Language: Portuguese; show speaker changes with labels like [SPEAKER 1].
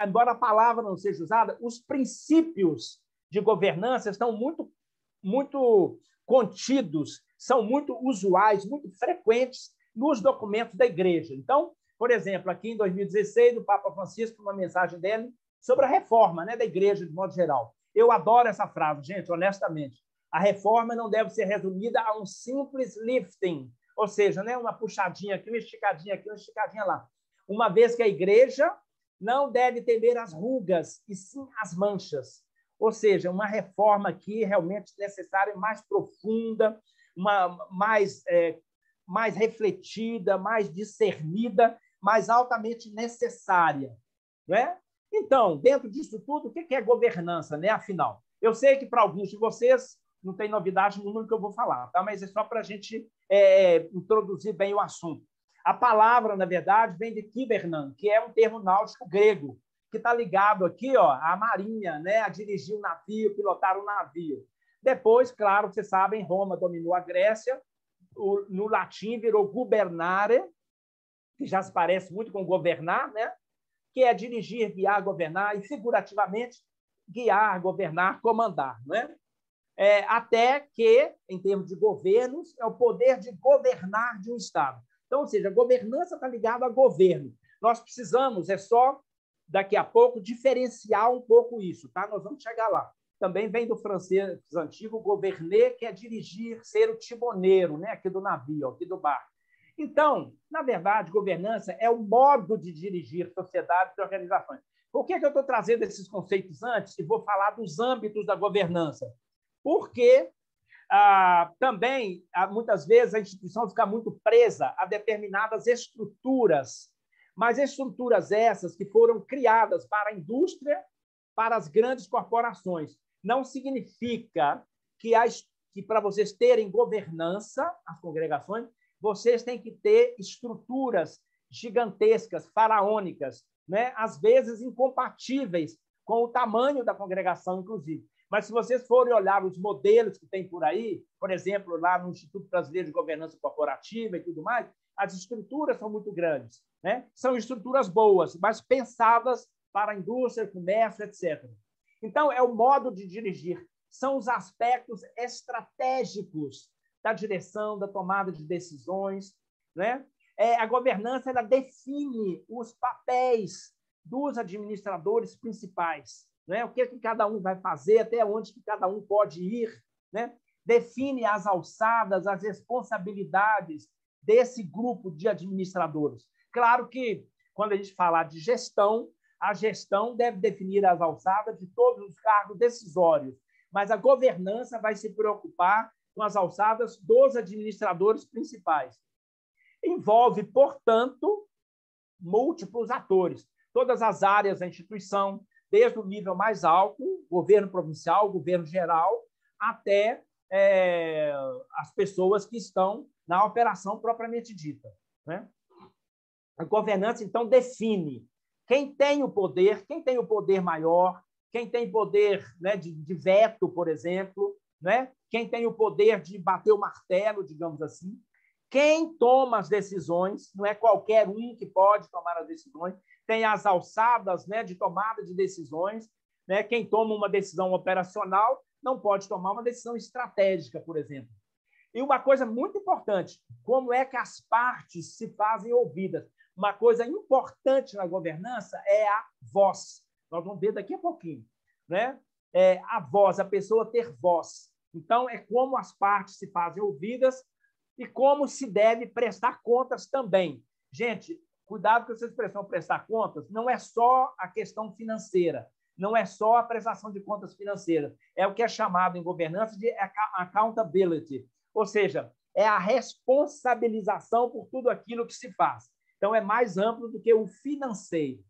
[SPEAKER 1] embora a palavra não seja usada, os princípios de governança estão muito, muito contidos, são muito usuais, muito frequentes nos documentos da igreja. Então, por exemplo, aqui em 2016, o Papa Francisco, uma mensagem dele sobre a reforma né, da igreja, de modo geral. Eu adoro essa frase, gente, honestamente. A reforma não deve ser resumida a um simples lifting, ou seja, né, uma puxadinha aqui, uma esticadinha aqui, uma esticadinha lá. Uma vez que a igreja não deve temer as rugas, e sim as manchas. Ou seja, uma reforma aqui realmente necessária, mais profunda, uma, mais, é, mais refletida, mais discernida, mais altamente necessária. Não é? Então, dentro disso tudo, o que é governança, né? afinal? Eu sei que para alguns de vocês não tem novidade no número que eu vou falar, tá? mas é só para a gente é, introduzir bem o assunto. A palavra, na verdade, vem de kibernan, que é um termo náutico grego, que está ligado aqui ó, à marinha, né? a dirigir um navio, pilotar um navio. Depois, claro, vocês sabem, Roma dominou a Grécia, o, no latim virou gubernare, que já se parece muito com governar, né? que é dirigir, guiar, governar, e figurativamente, guiar, governar, comandar. Né? É, até que, em termos de governos, é o poder de governar de um Estado. Então, ou seja, governança está ligada a governo. Nós precisamos, é só daqui a pouco, diferenciar um pouco isso, tá? Nós vamos chegar lá. Também vem do francês antigo gouverner, que é dirigir, ser o timoneiro, né? aqui do navio, aqui do barco. Então, na verdade, governança é o modo de dirigir sociedades e organizações. Por que, que eu estou trazendo esses conceitos antes e vou falar dos âmbitos da governança? Porque ah, também, ah, muitas vezes, a instituição fica muito presa a determinadas estruturas, mas estruturas essas que foram criadas para a indústria, para as grandes corporações. Não significa que, que para vocês terem governança, as congregações, vocês têm que ter estruturas gigantescas, faraônicas, né? às vezes incompatíveis com o tamanho da congregação, inclusive. Mas se vocês forem olhar os modelos que tem por aí, por exemplo, lá no Instituto Brasileiro de Governança Corporativa e tudo mais, as estruturas são muito grandes. Né? São estruturas boas, mas pensadas para a indústria, comércio, etc. Então, é o modo de dirigir, são os aspectos estratégicos da direção, da tomada de decisões. Né? É, a governança ela define os papéis dos administradores principais né? o que, que cada um vai fazer, até onde que cada um pode ir, né? define as alçadas, as responsabilidades desse grupo de administradores. Claro que, quando a gente falar de gestão, a gestão deve definir as alçadas de todos os cargos decisórios, mas a governança vai se preocupar com as alçadas dos administradores principais. Envolve, portanto, múltiplos atores, todas as áreas da instituição, desde o nível mais alto, governo provincial, governo geral, até é, as pessoas que estão na operação propriamente dita. Né? A governança, então, define quem tem o poder, quem tem o poder maior, quem tem poder né, de, de veto, por exemplo, né? quem tem o poder de bater o martelo, digamos assim, quem toma as decisões, não é qualquer um que pode tomar as decisões, tem as alçadas né, de tomada de decisões. Né? Quem toma uma decisão operacional não pode tomar uma decisão estratégica, por exemplo. E uma coisa muito importante, como é que as partes se fazem ouvidas? Uma coisa importante na governança é a voz. Nós vamos ver daqui a pouquinho. Né? É a voz, a pessoa ter voz. Então, é como as partes se fazem ouvidas e como se deve prestar contas também. Gente, Cuidado com essa expressão prestar contas, não é só a questão financeira, não é só a prestação de contas financeiras, é o que é chamado em governança de accountability, ou seja, é a responsabilização por tudo aquilo que se faz. Então, é mais amplo do que o financeiro.